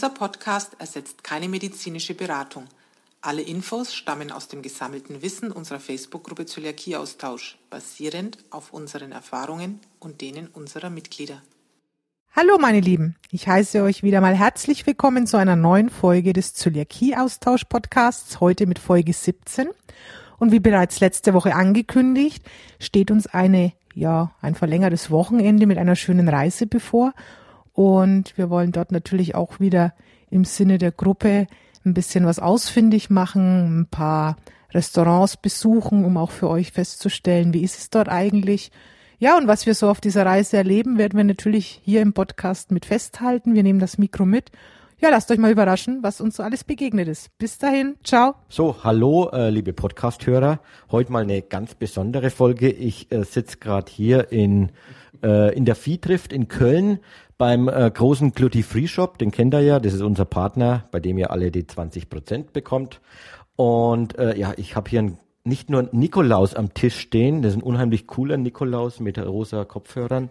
Dieser Podcast ersetzt keine medizinische Beratung. Alle Infos stammen aus dem gesammelten Wissen unserer Facebook-Gruppe Zöliakieaustausch, basierend auf unseren Erfahrungen und denen unserer Mitglieder. Hallo meine Lieben, ich heiße euch wieder mal herzlich willkommen zu einer neuen Folge des Zöliakie-Austausch-Podcasts, heute mit Folge 17. Und wie bereits letzte Woche angekündigt, steht uns eine, ja, ein verlängertes Wochenende mit einer schönen Reise bevor und wir wollen dort natürlich auch wieder im Sinne der Gruppe ein bisschen was ausfindig machen, ein paar Restaurants besuchen, um auch für euch festzustellen, wie ist es dort eigentlich. Ja, und was wir so auf dieser Reise erleben, werden wir natürlich hier im Podcast mit festhalten. Wir nehmen das Mikro mit. Ja, lasst euch mal überraschen, was uns so alles begegnet ist. Bis dahin, ciao. So, hallo, äh, liebe Podcast-Hörer. Heute mal eine ganz besondere Folge. Ich äh, sitze gerade hier in, äh, in der Viehtrift in Köln beim äh, großen Glutti Free Shop, den kennt ihr ja, das ist unser Partner, bei dem ihr alle die 20 Prozent bekommt. Und äh, ja, ich habe hier ein, nicht nur Nikolaus am Tisch stehen, das ist ein unheimlich cooler Nikolaus mit rosa Kopfhörern.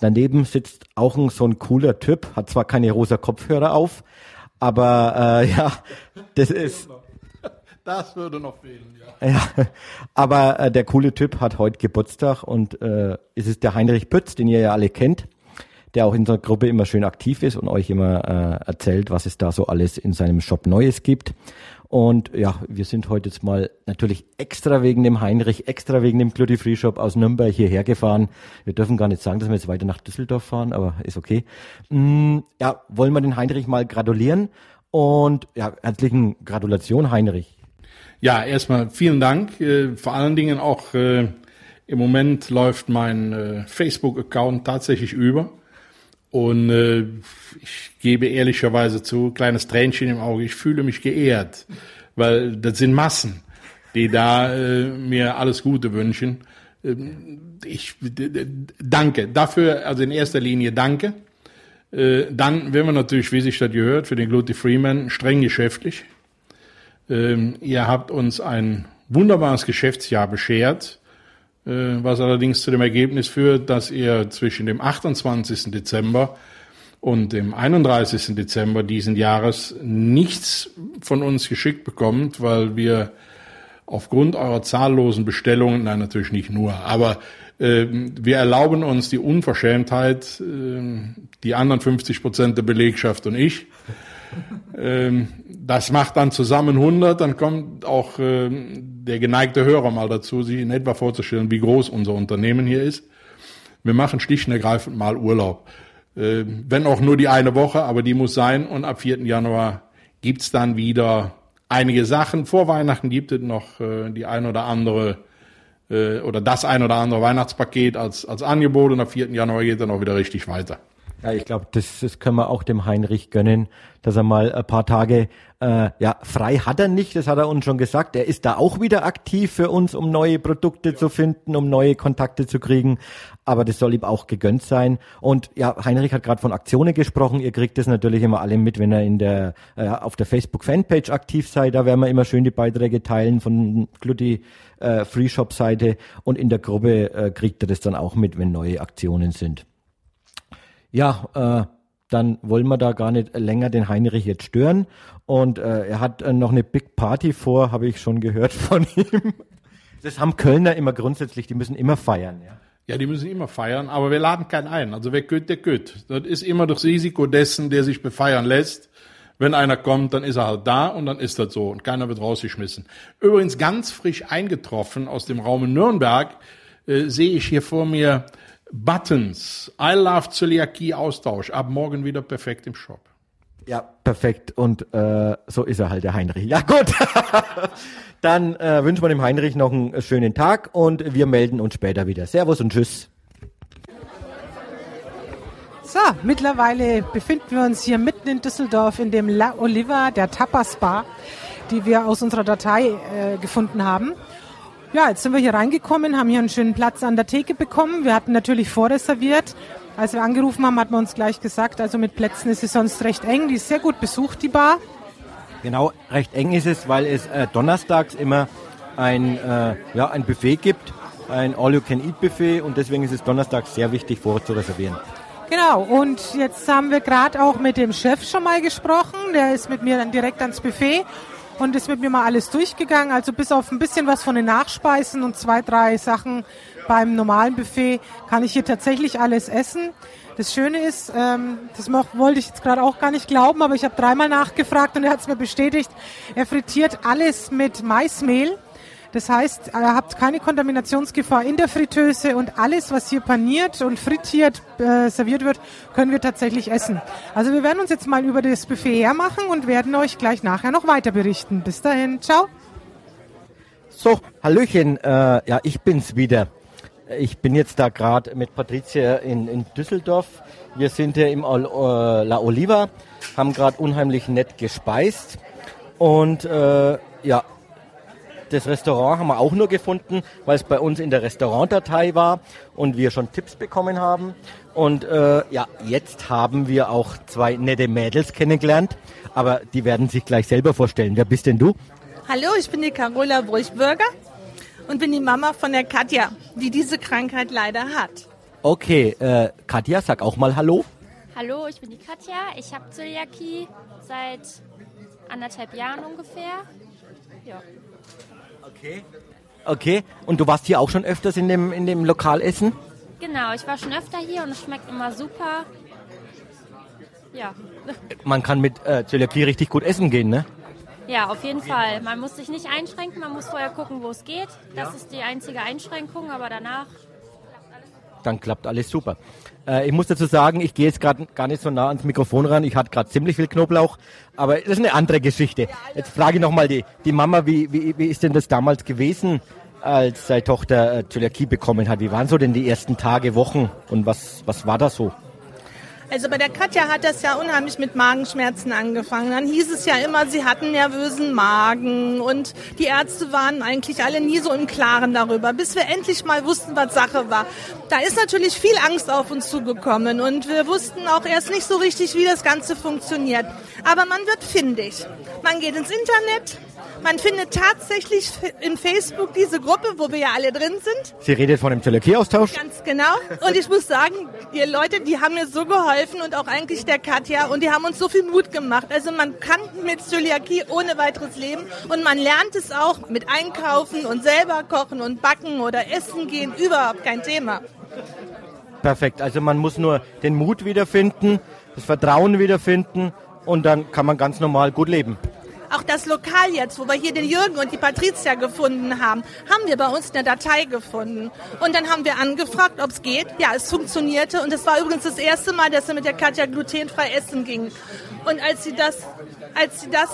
Daneben sitzt auch ein, so ein cooler Typ, hat zwar keine rosa Kopfhörer auf, aber äh, ja, das ist... Das würde noch fehlen, ja. Ja, aber äh, der coole Typ hat heute Geburtstag und äh, es ist der Heinrich Pütz, den ihr ja alle kennt der auch in der Gruppe immer schön aktiv ist und euch immer äh, erzählt, was es da so alles in seinem Shop Neues gibt. Und ja, wir sind heute jetzt mal natürlich extra wegen dem Heinrich, extra wegen dem Glutty Free Shop aus Nürnberg hierher gefahren. Wir dürfen gar nicht sagen, dass wir jetzt weiter nach Düsseldorf fahren, aber ist okay. Mm, ja, wollen wir den Heinrich mal gratulieren und ja, herzlichen Gratulation, Heinrich. Ja, erstmal vielen Dank. Äh, vor allen Dingen auch äh, im Moment läuft mein äh, Facebook-Account tatsächlich über. Und äh, ich gebe ehrlicherweise zu, kleines Tränchen im Auge, ich fühle mich geehrt, weil das sind Massen, die da äh, mir alles Gute wünschen. Ähm, ich danke dafür, also in erster Linie danke. Äh, dann werden wir natürlich, wie sich das gehört, für den Gluty Freeman streng geschäftlich. Ähm, ihr habt uns ein wunderbares Geschäftsjahr beschert was allerdings zu dem Ergebnis führt, dass ihr zwischen dem 28. Dezember und dem 31. Dezember diesen Jahres nichts von uns geschickt bekommt, weil wir aufgrund eurer zahllosen Bestellungen, nein, natürlich nicht nur, aber äh, wir erlauben uns die Unverschämtheit, äh, die anderen 50 Prozent der Belegschaft und ich, das macht dann zusammen 100, dann kommt auch äh, der geneigte Hörer mal dazu, sich in etwa vorzustellen, wie groß unser Unternehmen hier ist. Wir machen schlicht und ergreifend mal Urlaub. Äh, wenn auch nur die eine Woche, aber die muss sein. Und ab 4. Januar gibt's dann wieder einige Sachen. Vor Weihnachten gibt es noch äh, die ein oder andere äh, oder das ein oder andere Weihnachtspaket als, als Angebot und ab 4. Januar geht dann auch wieder richtig weiter. Ja, ich glaube, das, das können wir auch dem Heinrich gönnen, dass er mal ein paar Tage, äh, ja, frei hat er nicht, das hat er uns schon gesagt. Er ist da auch wieder aktiv für uns, um neue Produkte ja. zu finden, um neue Kontakte zu kriegen. Aber das soll ihm auch gegönnt sein. Und ja, Heinrich hat gerade von Aktionen gesprochen. Ihr kriegt das natürlich immer alle mit, wenn er in der äh, auf der Facebook-Fanpage aktiv seid. Da werden wir immer schön die Beiträge teilen von Glutti äh, Free Shop Seite. Und in der Gruppe äh, kriegt er das dann auch mit, wenn neue Aktionen sind. Ja, äh, dann wollen wir da gar nicht länger den Heinrich jetzt stören. Und äh, er hat äh, noch eine Big Party vor, habe ich schon gehört von ihm. Das haben Kölner immer grundsätzlich, die müssen immer feiern, ja. Ja, die müssen immer feiern, aber wir laden keinen ein. Also wer geht, der geht. Das ist immer das Risiko dessen, der sich befeiern lässt. Wenn einer kommt, dann ist er halt da und dann ist das so und keiner wird rausgeschmissen. Übrigens ganz frisch eingetroffen aus dem Raum Nürnberg äh, sehe ich hier vor mir Buttons. I love Zöliakie Austausch. Ab morgen wieder perfekt im Shop. Ja, perfekt. Und äh, so ist er halt, der Heinrich. Ja, gut. Dann äh, wünschen wir dem Heinrich noch einen schönen Tag und wir melden uns später wieder. Servus und Tschüss. So, mittlerweile befinden wir uns hier mitten in Düsseldorf in dem La Oliva, der Tapas Bar, die wir aus unserer Datei äh, gefunden haben. Ja, jetzt sind wir hier reingekommen, haben hier einen schönen Platz an der Theke bekommen. Wir hatten natürlich vorreserviert. Als wir angerufen haben, hat man uns gleich gesagt, also mit Plätzen ist es sonst recht eng. Die ist sehr gut besucht, die Bar. Genau, recht eng ist es, weil es äh, donnerstags immer ein, äh, ja, ein Buffet gibt, ein All-You-Can-Eat-Buffet und deswegen ist es donnerstags sehr wichtig, vorher zu reservieren. Genau, und jetzt haben wir gerade auch mit dem Chef schon mal gesprochen. Der ist mit mir dann direkt ans Buffet und ist mit mir mal alles durchgegangen. Also bis auf ein bisschen was von den Nachspeisen und zwei, drei Sachen beim normalen Buffet kann ich hier tatsächlich alles essen. Das Schöne ist, ähm, das wollte ich jetzt gerade auch gar nicht glauben, aber ich habe dreimal nachgefragt und er hat es mir bestätigt, er frittiert alles mit Maismehl. Das heißt, ihr habt keine Kontaminationsgefahr in der Fritteuse und alles, was hier paniert und frittiert äh, serviert wird, können wir tatsächlich essen. Also wir werden uns jetzt mal über das Buffet hermachen und werden euch gleich nachher noch weiter berichten. Bis dahin, ciao. So, Hallöchen, äh, ja, ich bin's wieder. Ich bin jetzt da gerade mit Patricia in, in Düsseldorf. Wir sind hier im äh, La Oliva, haben gerade unheimlich nett gespeist und äh, ja, das Restaurant haben wir auch nur gefunden, weil es bei uns in der Restaurantdatei war und wir schon Tipps bekommen haben. Und äh, ja, jetzt haben wir auch zwei nette Mädels kennengelernt, aber die werden sich gleich selber vorstellen. Wer bist denn du? Hallo, ich bin die Carola Bruchbürger und bin die Mama von der Katja, die diese Krankheit leider hat. Okay, äh, Katja, sag auch mal Hallo. Hallo, ich bin die Katja. Ich habe Zöliakie seit anderthalb Jahren ungefähr. Ja. Okay. Okay. Und du warst hier auch schon öfters in dem, in dem Lokal essen? Genau, ich war schon öfter hier und es schmeckt immer super. Ja. Man kann mit äh, Zöliakie richtig gut essen gehen, ne? Ja, auf jeden Fall. Man muss sich nicht einschränken, man muss vorher gucken, wo es geht. Das ja. ist die einzige Einschränkung, aber danach dann klappt alles super. Äh, ich muss dazu sagen, ich gehe jetzt gerade gar nicht so nah ans Mikrofon ran. Ich hatte gerade ziemlich viel Knoblauch, aber das ist eine andere Geschichte. Jetzt frage ich nochmal die, die Mama, wie, wie, wie ist denn das damals gewesen, als seine Tochter äh, Zöliakie bekommen hat? Wie waren so denn die ersten Tage, Wochen und was, was war da so? Also bei der Katja hat das ja unheimlich mit Magenschmerzen angefangen. Dann hieß es ja immer, sie hatten nervösen Magen und die Ärzte waren eigentlich alle nie so im Klaren darüber, bis wir endlich mal wussten, was Sache war. Da ist natürlich viel Angst auf uns zugekommen und wir wussten auch erst nicht so richtig, wie das Ganze funktioniert. Aber man wird findig. Man geht ins Internet, man findet tatsächlich in Facebook diese Gruppe, wo wir ja alle drin sind. Sie redet von dem Zöliakie-Austausch? Ganz genau. Und ich muss sagen, die Leute, die haben mir so geholfen und auch eigentlich der Katja und die haben uns so viel Mut gemacht. Also man kann mit Zöliakie ohne weiteres leben und man lernt es auch mit Einkaufen und selber kochen und backen oder essen gehen. Überhaupt kein Thema. Perfekt. Also man muss nur den Mut wiederfinden, das Vertrauen wiederfinden und dann kann man ganz normal gut leben. Auch das Lokal jetzt, wo wir hier den Jürgen und die Patricia gefunden haben, haben wir bei uns in der Datei gefunden. Und dann haben wir angefragt, ob es geht. Ja, es funktionierte. Und es war übrigens das erste Mal, dass sie mit der Katja glutenfrei essen ging. Und als sie das, als sie das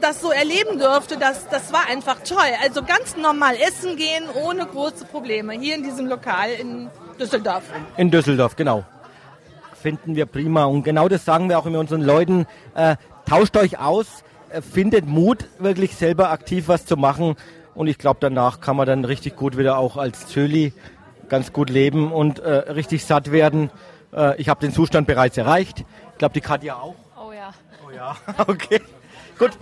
das so erleben durfte, das, das war einfach toll. Also ganz normal essen gehen, ohne große Probleme. Hier in diesem Lokal in Düsseldorf. In Düsseldorf, genau. Finden wir prima. Und genau das sagen wir auch immer unseren Leuten. Äh, tauscht euch aus, findet Mut, wirklich selber aktiv was zu machen. Und ich glaube, danach kann man dann richtig gut wieder auch als Zöli ganz gut leben und äh, richtig satt werden. Äh, ich habe den Zustand bereits erreicht. Ich glaube, die Katja auch. Oh ja. Oh ja, okay. gut.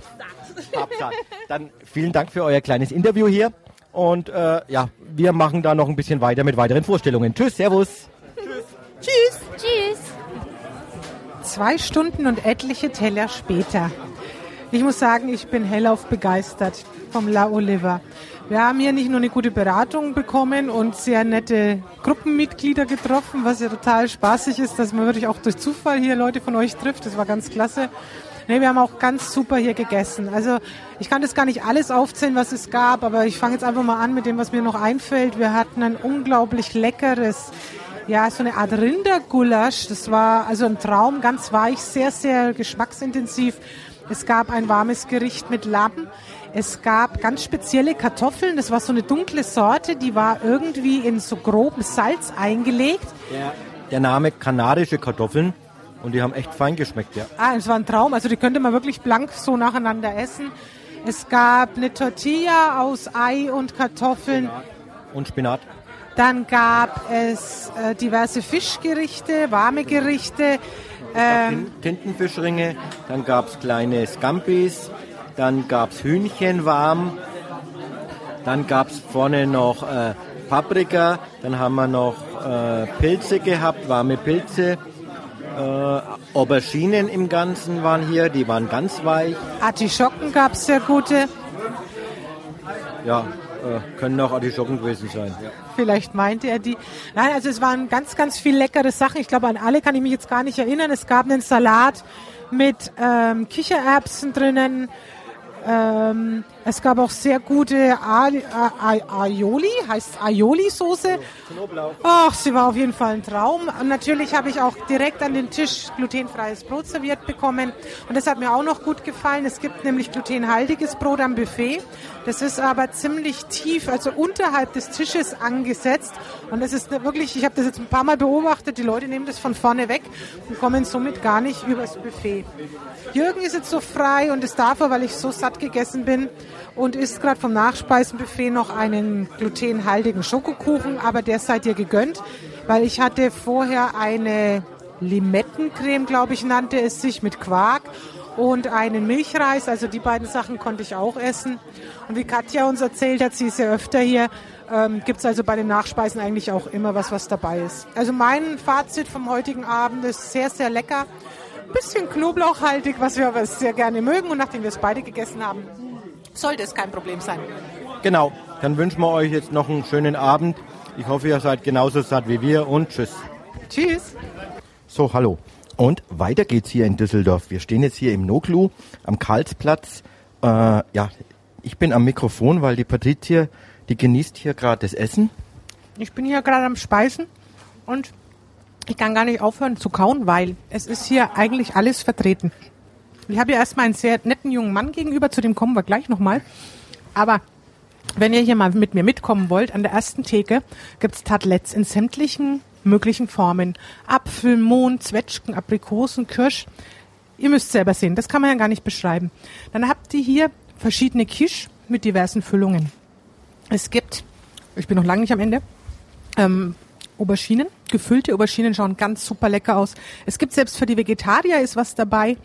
Absatt. Dann vielen Dank für euer kleines Interview hier. Und äh, ja, wir machen da noch ein bisschen weiter mit weiteren Vorstellungen. Tschüss, Servus. Tschüss. Tschüss. Tschüss. Zwei Stunden und etliche Teller später. Ich muss sagen, ich bin hellauf begeistert vom La Oliva. Wir haben hier nicht nur eine gute Beratung bekommen und sehr nette Gruppenmitglieder getroffen, was ja total spaßig ist, dass man wirklich auch durch Zufall hier Leute von euch trifft. Das war ganz klasse. Nee, wir haben auch ganz super hier gegessen. Also ich kann das gar nicht alles aufzählen, was es gab, aber ich fange jetzt einfach mal an mit dem, was mir noch einfällt. Wir hatten ein unglaublich leckeres, ja, so eine Art Rindergulasch. Das war also ein Traum, ganz weich, sehr, sehr geschmacksintensiv es gab ein warmes Gericht mit Lappen. Es gab ganz spezielle Kartoffeln. Das war so eine dunkle Sorte, die war irgendwie in so groben Salz eingelegt. Der, der Name kanadische Kartoffeln. Und die haben echt fein geschmeckt, ja. Ah, es war ein Traum. Also die könnte man wirklich blank so nacheinander essen. Es gab eine Tortilla aus Ei und Kartoffeln. Spinat. Und Spinat. Dann gab es äh, diverse Fischgerichte, warme Gerichte. Ähm, Tintenfischringe, dann gab es kleine Scampis, dann gab es Hühnchen warm, dann gab es vorne noch äh, Paprika, dann haben wir noch äh, Pilze gehabt, warme Pilze Äh, Auberginen im Ganzen waren hier, die waren ganz weich. Artischocken gab es sehr gute. Ja, äh, können auch Artischocken gewesen sein. Vielleicht meinte er die. Nein, also es waren ganz, ganz viel leckere Sachen. Ich glaube, an alle kann ich mich jetzt gar nicht erinnern. Es gab einen Salat mit ähm, Kichererbsen drinnen. Ähm, es gab auch sehr gute Aioli, heißt Aioli-Soße. Ach, sie war auf jeden Fall ein Traum. Und natürlich habe ich auch direkt an den Tisch glutenfreies Brot serviert bekommen. Und das hat mir auch noch gut gefallen. Es gibt nämlich glutenhaltiges Brot am Buffet. Das ist aber ziemlich tief, also unterhalb des Tisches angesetzt. Und das ist wirklich, ich habe das jetzt ein paar Mal beobachtet, die Leute nehmen das von vorne weg und kommen somit gar nicht übers Buffet. Jürgen ist jetzt so frei und das darf er, weil ich so satt gegessen bin und isst gerade vom Nachspeisenbuffet noch einen glutenhaltigen Schokokuchen, aber der seid ihr gegönnt, weil ich hatte vorher eine Limettencreme, glaube ich, nannte es sich, mit Quark und einen Milchreis. Also die beiden Sachen konnte ich auch essen. Und wie Katja uns erzählt hat, sie ist ja öfter hier, ähm, gibt es also bei den Nachspeisen eigentlich auch immer was, was dabei ist. Also mein Fazit vom heutigen Abend ist sehr, sehr lecker. Bisschen knoblauchhaltig, was wir aber sehr gerne mögen. Und nachdem wir es beide gegessen haben, sollte es kein Problem sein. Genau, dann wünschen wir euch jetzt noch einen schönen Abend. Ich hoffe, ihr seid genauso satt wie wir und tschüss. Tschüss. So, hallo. Und weiter geht's hier in Düsseldorf. Wir stehen jetzt hier im Noglu am Karlsplatz. Äh, ja, ich bin am Mikrofon, weil die Patricia, die genießt hier gerade das Essen. Ich bin hier gerade am Speisen und ich kann gar nicht aufhören zu kauen, weil es ist hier eigentlich alles vertreten. Ich habe ja erstmal einen sehr netten jungen Mann gegenüber, zu dem kommen wir gleich nochmal. Aber wenn ihr hier mal mit mir mitkommen wollt, an der ersten Theke gibt's Tartlets in sämtlichen möglichen Formen. Apfel, Mohn, Zwetschgen, Aprikosen, Kirsch. Ihr müsst selber sehen, das kann man ja gar nicht beschreiben. Dann habt ihr hier verschiedene Quiche mit diversen Füllungen. Es gibt, ich bin noch lange nicht am Ende, ähm, Auberginen. Gefüllte Auberginen schauen ganz super lecker aus. Es gibt selbst für die Vegetarier ist was dabei.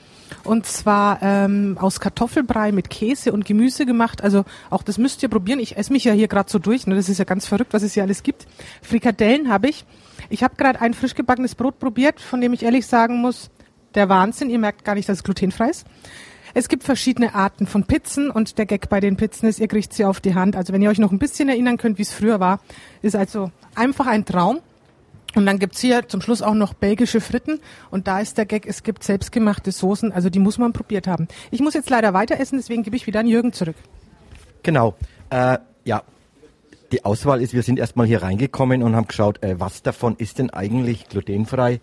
Und zwar ähm, aus Kartoffelbrei mit Käse und Gemüse gemacht. Also auch das müsst ihr probieren. Ich esse mich ja hier gerade so durch. Ne? Das ist ja ganz verrückt, was es hier alles gibt. Frikadellen habe ich. Ich habe gerade ein frisch gebackenes Brot probiert, von dem ich ehrlich sagen muss, der Wahnsinn. Ihr merkt gar nicht, dass es glutenfrei ist. Es gibt verschiedene Arten von Pizzen und der Gag bei den Pizzen ist, ihr kriegt sie auf die Hand. Also wenn ihr euch noch ein bisschen erinnern könnt, wie es früher war, ist also einfach ein Traum. Und dann gibt's hier zum Schluss auch noch belgische Fritten. Und da ist der Gag, es gibt selbstgemachte Soßen, also die muss man probiert haben. Ich muss jetzt leider weiter essen, deswegen gebe ich wieder an Jürgen zurück. Genau. Äh, ja, die Auswahl ist, wir sind erstmal hier reingekommen und haben geschaut, äh, was davon ist denn eigentlich glutenfrei?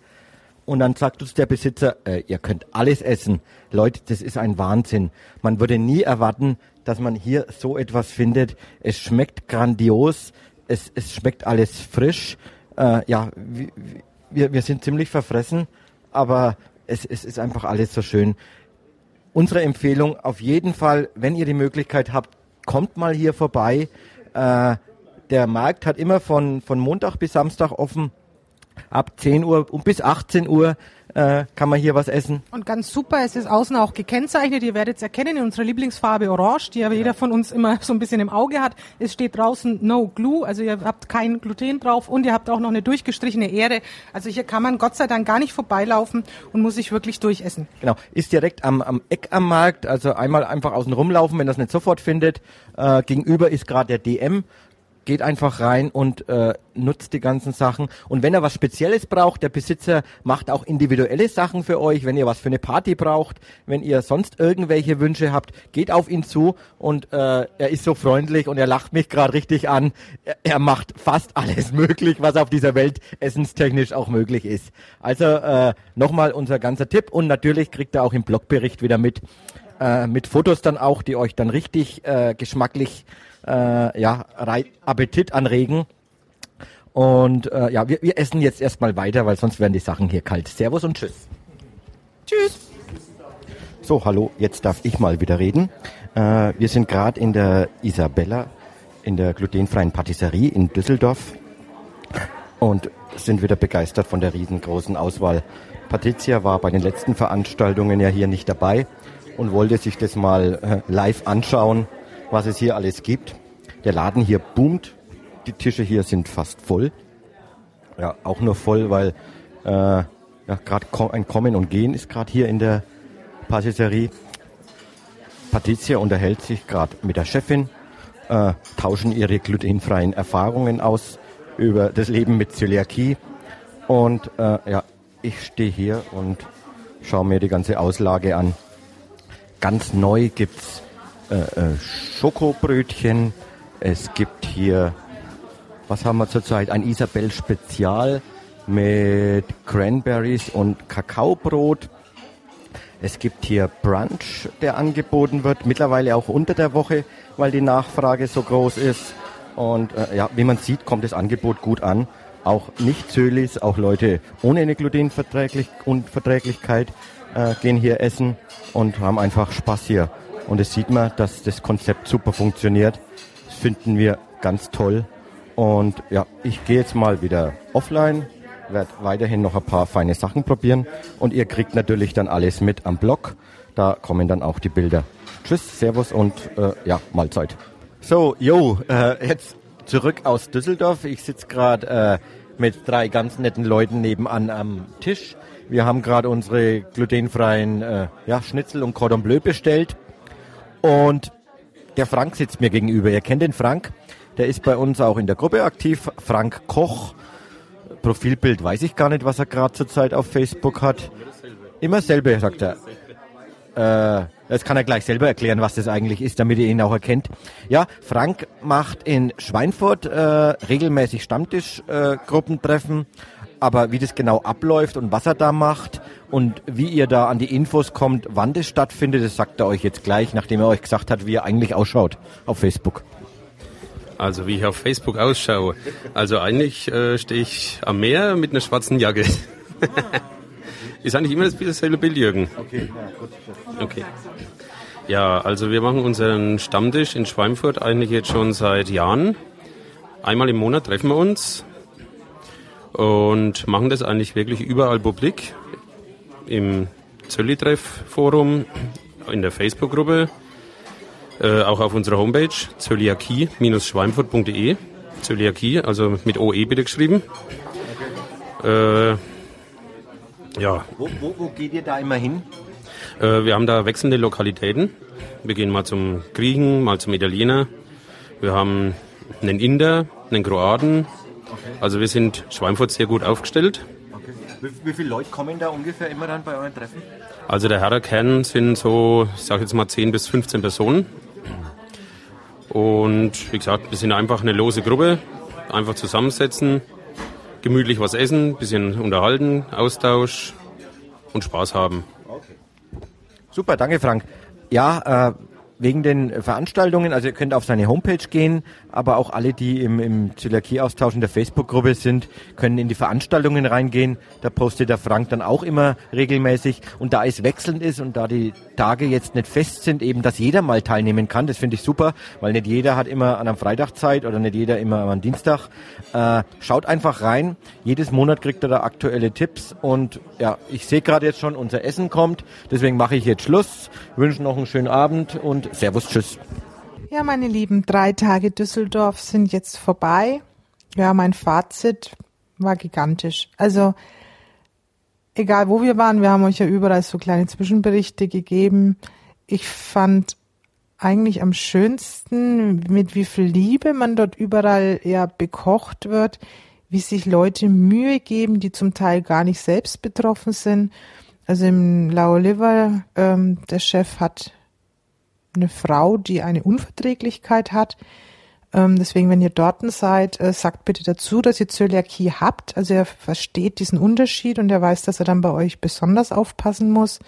Und dann sagt uns der Besitzer, äh, ihr könnt alles essen. Leute, das ist ein Wahnsinn. Man würde nie erwarten, dass man hier so etwas findet. Es schmeckt grandios, es, es schmeckt alles frisch. Äh, ja, wir, wir sind ziemlich verfressen, aber es, es ist einfach alles so schön. Unsere Empfehlung auf jeden Fall, wenn ihr die Möglichkeit habt, kommt mal hier vorbei. Äh, der Markt hat immer von, von Montag bis Samstag offen ab 10 Uhr und bis 18 Uhr äh, kann man hier was essen. Und ganz super, es ist außen auch gekennzeichnet. Ihr werdet es erkennen in unserer Lieblingsfarbe Orange, die ja jeder von uns immer so ein bisschen im Auge hat. Es steht draußen No Glue, also ihr habt kein Gluten drauf und ihr habt auch noch eine durchgestrichene Ähre. Also hier kann man Gott sei Dank gar nicht vorbeilaufen und muss sich wirklich durchessen. Genau, ist direkt am, am Eck am Markt, also einmal einfach außen rumlaufen, wenn das nicht sofort findet. Äh, gegenüber ist gerade der DM geht einfach rein und äh, nutzt die ganzen Sachen. Und wenn er was Spezielles braucht, der Besitzer macht auch individuelle Sachen für euch. Wenn ihr was für eine Party braucht, wenn ihr sonst irgendwelche Wünsche habt, geht auf ihn zu und äh, er ist so freundlich und er lacht mich gerade richtig an. Er, er, macht fast alles möglich, was auf dieser Welt essenstechnisch auch möglich ist. Also äh, nochmal unser ganzer Tipp und natürlich kriegt er auch im Blogbericht wieder mit, äh, mit Fotos dann auch, die euch dann richtig äh, geschmacklich äh, ja, Appetit anregen. Und äh, ja, wir, wir essen jetzt erstmal weiter, weil sonst werden die Sachen hier kalt. Servus und tschüss. Tschüss. So, hallo, jetzt darf ich mal wieder reden. Äh, wir sind gerade in der Isabella, in der glutenfreien Patisserie in Düsseldorf und sind wieder begeistert von der riesengroßen Auswahl. Patricia war bei den letzten Veranstaltungen ja hier nicht dabei und wollte sich das mal äh, live anschauen was es hier alles gibt. Der Laden hier boomt. Die Tische hier sind fast voll. Ja, auch nur voll, weil äh, ja, gerade ein Kommen und Gehen ist gerade hier in der Pastisserie. Patricia unterhält sich gerade mit der Chefin, äh, tauschen ihre glutenfreien Erfahrungen aus über das Leben mit Zöliakie. Und äh, ja, ich stehe hier und schaue mir die ganze Auslage an. Ganz neu gibt's äh, äh, Schokobrötchen. Es gibt hier, was haben wir zurzeit? Ein Isabel Spezial mit Cranberries und Kakaobrot. Es gibt hier Brunch, der angeboten wird, mittlerweile auch unter der Woche, weil die Nachfrage so groß ist. Und äh, ja, wie man sieht, kommt das Angebot gut an. Auch nicht Zölis, auch Leute ohne eine Glutenunverträglichkeit äh, gehen hier essen und haben einfach Spaß hier. Und es sieht man, dass das Konzept super funktioniert. Das finden wir ganz toll. Und ja, ich gehe jetzt mal wieder offline, werde weiterhin noch ein paar feine Sachen probieren und ihr kriegt natürlich dann alles mit am Blog. Da kommen dann auch die Bilder. Tschüss, Servus und äh, ja, Mahlzeit. So, yo, äh, jetzt zurück aus Düsseldorf. Ich sitze gerade äh, mit drei ganz netten Leuten nebenan am Tisch. Wir haben gerade unsere glutenfreien äh, ja, Schnitzel und Cordon Bleu bestellt. Und der Frank sitzt mir gegenüber. Ihr kennt den Frank. Der ist bei uns auch in der Gruppe aktiv. Frank Koch. Profilbild weiß ich gar nicht, was er gerade zurzeit auf Facebook hat. Immer selbe, sagt er. Äh, das kann er gleich selber erklären, was das eigentlich ist, damit ihr ihn auch erkennt. Ja, Frank macht in Schweinfurt äh, regelmäßig Stammtischgruppentreffen. Äh, aber wie das genau abläuft und was er da macht und wie ihr da an die Infos kommt, wann das stattfindet, das sagt er euch jetzt gleich, nachdem er euch gesagt hat, wie er eigentlich ausschaut auf Facebook. Also wie ich auf Facebook ausschaue. Also eigentlich äh, stehe ich am Meer mit einer schwarzen Jacke. Ist eigentlich immer das dasselbe Bild, Jürgen. Okay, ja, gut. Okay. Ja, also wir machen unseren Stammtisch in Schweinfurt eigentlich jetzt schon seit Jahren. Einmal im Monat treffen wir uns und machen das eigentlich wirklich überall publik. Im Zölli-Treff-Forum, in der Facebook-Gruppe, äh, auch auf unserer Homepage zöliakie-schweinfurt.de. Zöliakie, also mit OE bitte geschrieben. Äh, ja. Wo, wo, wo geht ihr da immer hin? Äh, wir haben da wechselnde Lokalitäten. Wir gehen mal zum Griechen, mal zum Italiener. Wir haben einen Inder, einen Kroaten. Also wir sind Schweinfurt sehr gut aufgestellt. Okay. Wie, wie, viele Leute kommen da ungefähr immer dann bei euren Treffen? Also der Herrerkern sind so, ich sage jetzt mal 10 bis 15 Personen. Und wie gesagt, wir sind einfach eine lose Gruppe, einfach zusammensetzen, gemütlich was essen, bisschen unterhalten, Austausch und Spaß haben. Okay. Super, danke Frank. Ja, äh, wegen den Veranstaltungen, also ihr könnt auf seine Homepage gehen, aber auch alle, die im, im Zöliakie-Austausch in der Facebook-Gruppe sind, können in die Veranstaltungen reingehen. Da postet der Frank dann auch immer regelmäßig. Und da es wechselnd ist und da die Tage jetzt nicht fest sind, eben, dass jeder mal teilnehmen kann, das finde ich super, weil nicht jeder hat immer an einem Freitag Zeit oder nicht jeder immer am Dienstag. Äh, schaut einfach rein. Jedes Monat kriegt er da aktuelle Tipps und ja, ich sehe gerade jetzt schon, unser Essen kommt. Deswegen mache ich jetzt Schluss, wünsche noch einen schönen Abend und Servus, tschüss. Ja, meine Lieben, drei Tage Düsseldorf sind jetzt vorbei. Ja, mein Fazit war gigantisch. Also, egal wo wir waren, wir haben euch ja überall so kleine Zwischenberichte gegeben. Ich fand eigentlich am schönsten, mit wie viel Liebe man dort überall ja bekocht wird, wie sich Leute Mühe geben, die zum Teil gar nicht selbst betroffen sind. Also im La Oliver, ähm, der Chef hat eine Frau, die eine Unverträglichkeit hat. Ähm, deswegen, wenn ihr dort seid, äh, sagt bitte dazu, dass ihr Zöliakie habt. Also er versteht diesen Unterschied und er weiß, dass er dann bei euch besonders aufpassen muss.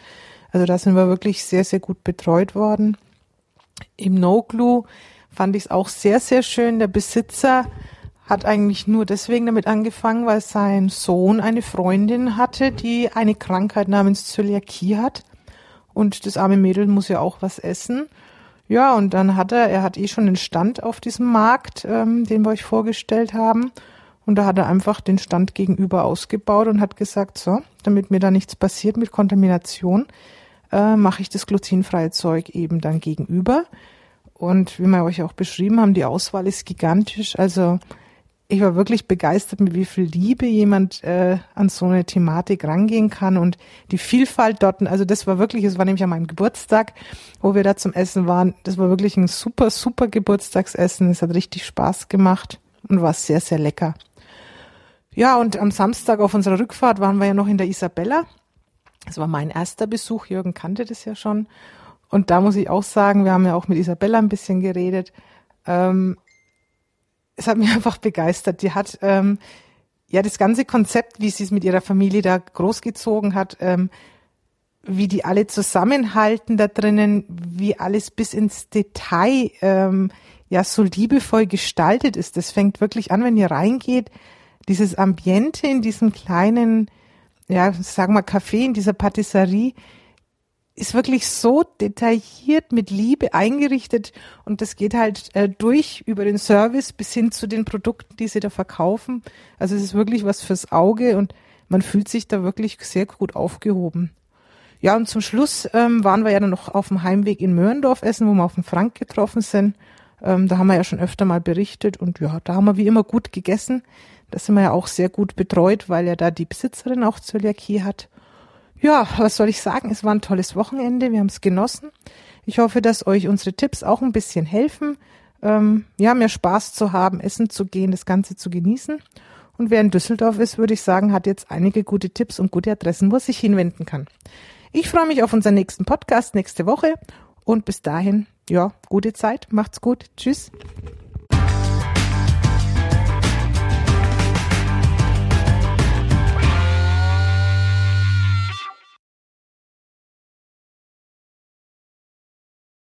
Also da sind wir wirklich sehr, sehr gut betreut worden. Im No-Glue fand ich es auch sehr, sehr schön. Der Besitzer hat eigentlich nur deswegen damit angefangen, weil sein Sohn eine Freundin hatte, die eine Krankheit namens Zöliakie hat. Und das arme Mädel muss ja auch was essen. Ja, und dann hat er, er hat eh schon einen Stand auf diesem Markt, ähm, den wir euch vorgestellt haben. Und da hat er einfach den Stand gegenüber ausgebaut und hat gesagt, so, damit mir da nichts passiert mit Kontamination, äh, mache ich das glutenfreie Zeug eben dann gegenüber. Und wie wir euch auch beschrieben haben, die Auswahl ist gigantisch. Also ich war wirklich begeistert, mit wie viel Liebe jemand äh, an so eine Thematik rangehen kann und die Vielfalt dort. Also das war wirklich, es war nämlich an meinem Geburtstag, wo wir da zum Essen waren. Das war wirklich ein super, super Geburtstagsessen. Es hat richtig Spaß gemacht und war sehr, sehr lecker. Ja, und am Samstag auf unserer Rückfahrt waren wir ja noch in der Isabella. Das war mein erster Besuch. Jürgen kannte das ja schon. Und da muss ich auch sagen, wir haben ja auch mit Isabella ein bisschen geredet. Ähm, es hat mich einfach begeistert. Die hat ähm, ja das ganze Konzept, wie sie es mit ihrer Familie da großgezogen hat, ähm, wie die alle zusammenhalten da drinnen, wie alles bis ins Detail ähm, ja so liebevoll gestaltet ist. Das fängt wirklich an, wenn ihr reingeht, dieses Ambiente in diesem kleinen, ja, sagen wir Café, in dieser Patisserie, ist wirklich so detailliert mit Liebe eingerichtet und das geht halt äh, durch über den Service bis hin zu den Produkten, die sie da verkaufen. Also es ist wirklich was fürs Auge und man fühlt sich da wirklich sehr gut aufgehoben. Ja, und zum Schluss ähm, waren wir ja dann noch auf dem Heimweg in Mörndorf essen, wo wir auf den Frank getroffen sind. Ähm, da haben wir ja schon öfter mal berichtet und ja, da haben wir wie immer gut gegessen. Da sind wir ja auch sehr gut betreut, weil ja da die Besitzerin auch Zöliakie hat. Ja, was soll ich sagen? Es war ein tolles Wochenende. Wir haben es genossen. Ich hoffe, dass euch unsere Tipps auch ein bisschen helfen, ähm, ja, mehr Spaß zu haben, essen zu gehen, das Ganze zu genießen. Und wer in Düsseldorf ist, würde ich sagen, hat jetzt einige gute Tipps und gute Adressen, wo er sich hinwenden kann. Ich freue mich auf unseren nächsten Podcast nächste Woche und bis dahin, ja, gute Zeit, macht's gut, tschüss.